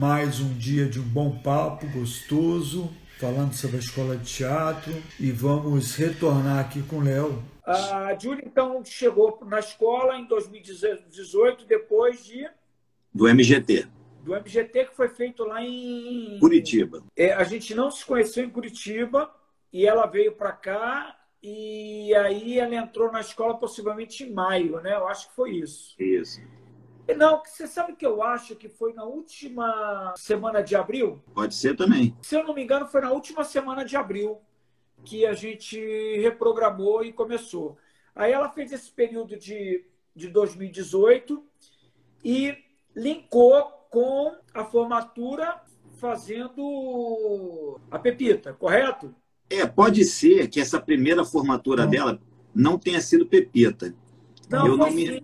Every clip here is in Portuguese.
Mais um dia de um bom papo gostoso, falando sobre a escola de teatro e vamos retornar aqui com o Léo. A Júlia, então, chegou na escola em 2018, depois de. Do MGT. Do MGT que foi feito lá em. Curitiba. É, a gente não se conheceu em Curitiba e ela veio para cá e aí ela entrou na escola possivelmente em maio, né? Eu acho que foi isso. Isso. Não, você sabe que eu acho que foi na última semana de abril? Pode ser também. Se eu não me engano, foi na última semana de abril que a gente reprogramou e começou. Aí ela fez esse período de, de 2018 e linkou com a formatura fazendo a Pepita, correto? É, pode ser que essa primeira formatura não. dela não tenha sido Pepita. Não, eu não me...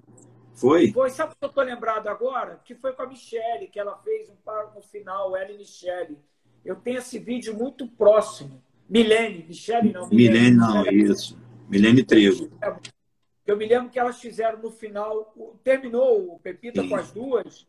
Foi? Foi. Sabe o que eu estou lembrado agora? Que foi com a Michelle, que ela fez um par no final, ela e Michelle. Eu tenho esse vídeo muito próximo. Milene, Michelle não. Milene, não, Milene, isso. Milene Trevo. Eu me lembro que elas fizeram no final, terminou o Pepita Sim. com as duas,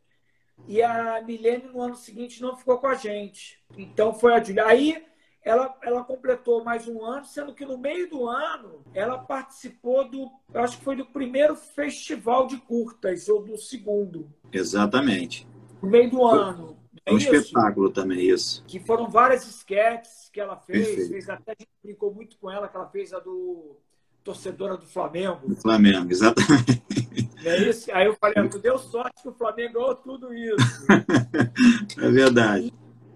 e a Milene no ano seguinte não ficou com a gente. Então foi a Julia. Aí ela, ela completou mais um ano, sendo que no meio do ano ela participou do, acho que foi do primeiro festival de curtas, ou do segundo. Exatamente. No meio do ano. É um isso? espetáculo também, isso. Que foram várias sketches que ela fez, fez até a gente brincou muito com ela, que ela fez a do torcedora do Flamengo. Do Flamengo, exatamente. É isso? Aí eu falei, tu deu sorte que o Flamengo ganhou tudo isso. é verdade.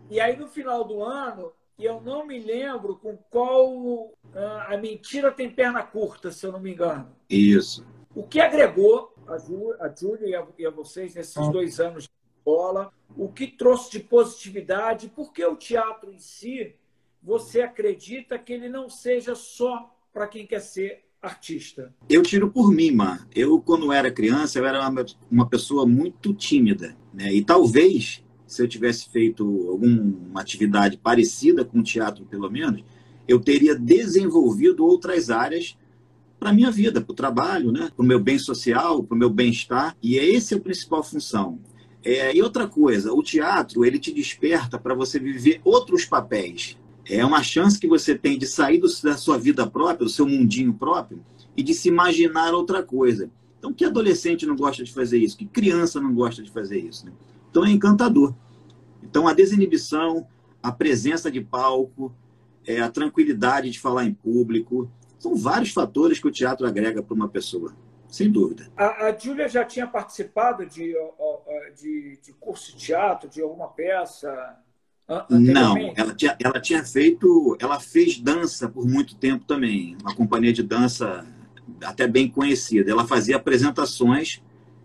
E, e aí no final do ano, e eu não me lembro com qual ah, a mentira tem perna curta, se eu não me engano. Isso. O que agregou a, Ju, a Júlia e a, e a vocês nesses ah. dois anos de escola? O que trouxe de positividade? Porque o teatro em si, você acredita que ele não seja só para quem quer ser artista? Eu tiro por mim, Mar. Eu, quando era criança, eu era uma, uma pessoa muito tímida. Né? E talvez se eu tivesse feito alguma atividade parecida com o teatro, pelo menos, eu teria desenvolvido outras áreas para a minha vida, para o trabalho, né? para o meu bem social, para o meu bem-estar. E é esse a principal função. É, e outra coisa, o teatro ele te desperta para você viver outros papéis. É uma chance que você tem de sair do, da sua vida própria, do seu mundinho próprio, e de se imaginar outra coisa. Então, que adolescente não gosta de fazer isso? Que criança não gosta de fazer isso? Né? Então é encantador. Então a desinibição, a presença de palco, é, a tranquilidade de falar em público, são vários fatores que o teatro agrega para uma pessoa, sem dúvida. A, a Júlia já tinha participado de, de, de curso de teatro, de alguma peça? Não, ela tinha, ela tinha feito, ela fez dança por muito tempo também, uma companhia de dança até bem conhecida. Ela fazia apresentações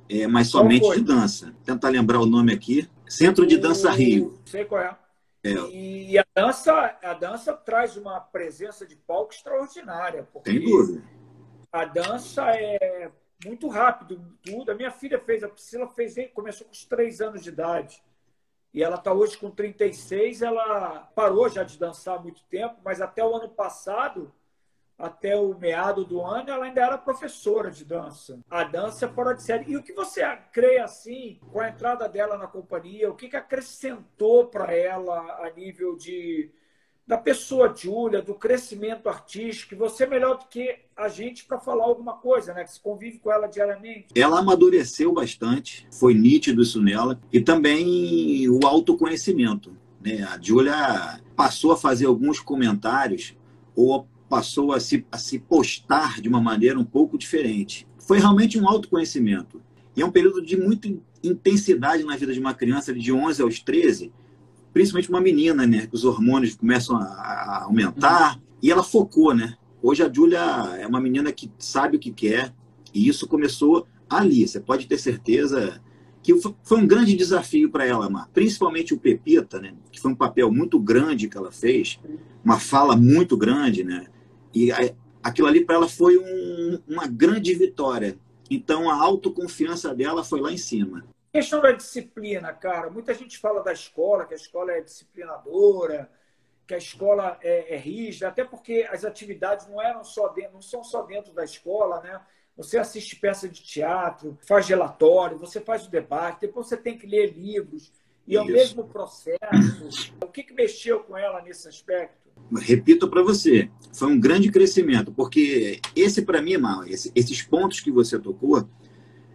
é, mas somente de dança. Vou tentar lembrar o nome aqui. Centro de Dança Rio. Sei qual é. é. E a dança, a dança traz uma presença de palco extraordinária. Tem dúvida. A dança é muito rápido, tudo. A minha filha fez, a Priscila fez, começou com os três anos de idade. E ela está hoje com 36, ela parou já de dançar há muito tempo, mas até o ano passado até o meado do ano, ela ainda era professora de dança. A dança é fora de série. E o que você crê, assim, com a entrada dela na companhia, o que, que acrescentou para ela a nível de da pessoa Júlia, do crescimento artístico, você é melhor do que a gente para falar alguma coisa, né? Que se convive com ela diariamente. Ela amadureceu bastante, foi nítido isso nela, e também o autoconhecimento. Né? A Júlia passou a fazer alguns comentários ou passou a se, a se postar de uma maneira um pouco diferente. Foi realmente um autoconhecimento. E é um período de muita intensidade na vida de uma criança de 11 aos 13, principalmente uma menina, né? Os hormônios começam a, aumentar. Uhum. E ela focou, né? Hoje a Júlia é uma menina que sabe o que quer. E isso começou ali. Você pode ter certeza que foi um grande desafio para ela, Mar. principalmente o Pepita, né? que foi um papel muito grande que ela fez, uma fala muito grande, né? E aquilo ali para ela foi um, uma grande vitória. Então a autoconfiança dela foi lá em cima. Questão da disciplina, cara. Muita gente fala da escola, que a escola é disciplinadora, que a escola é, é rígida, até porque as atividades não eram só dentro, não são só dentro da escola, né? Você assiste peça de teatro, faz relatório, você faz o debate, depois você tem que ler livros. E é o mesmo processo. O que, que mexeu com ela nesse aspecto? Repito para você, foi um grande crescimento, porque esse, para mim, Mal, esse, esses pontos que você tocou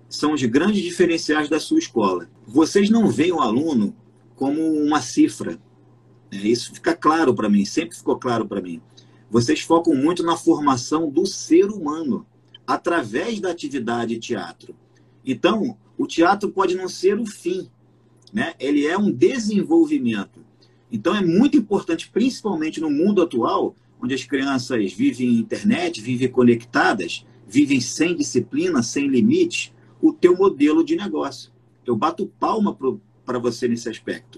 são os grandes diferenciais da sua escola. Vocês não veem o aluno como uma cifra. Né? Isso fica claro para mim, sempre ficou claro para mim. Vocês focam muito na formação do ser humano, através da atividade teatro. Então, o teatro pode não ser o fim, né? ele é um desenvolvimento. Então, é muito importante, principalmente no mundo atual, onde as crianças vivem internet, vivem conectadas, vivem sem disciplina, sem limites, o teu modelo de negócio. Eu bato palma para você nesse aspecto.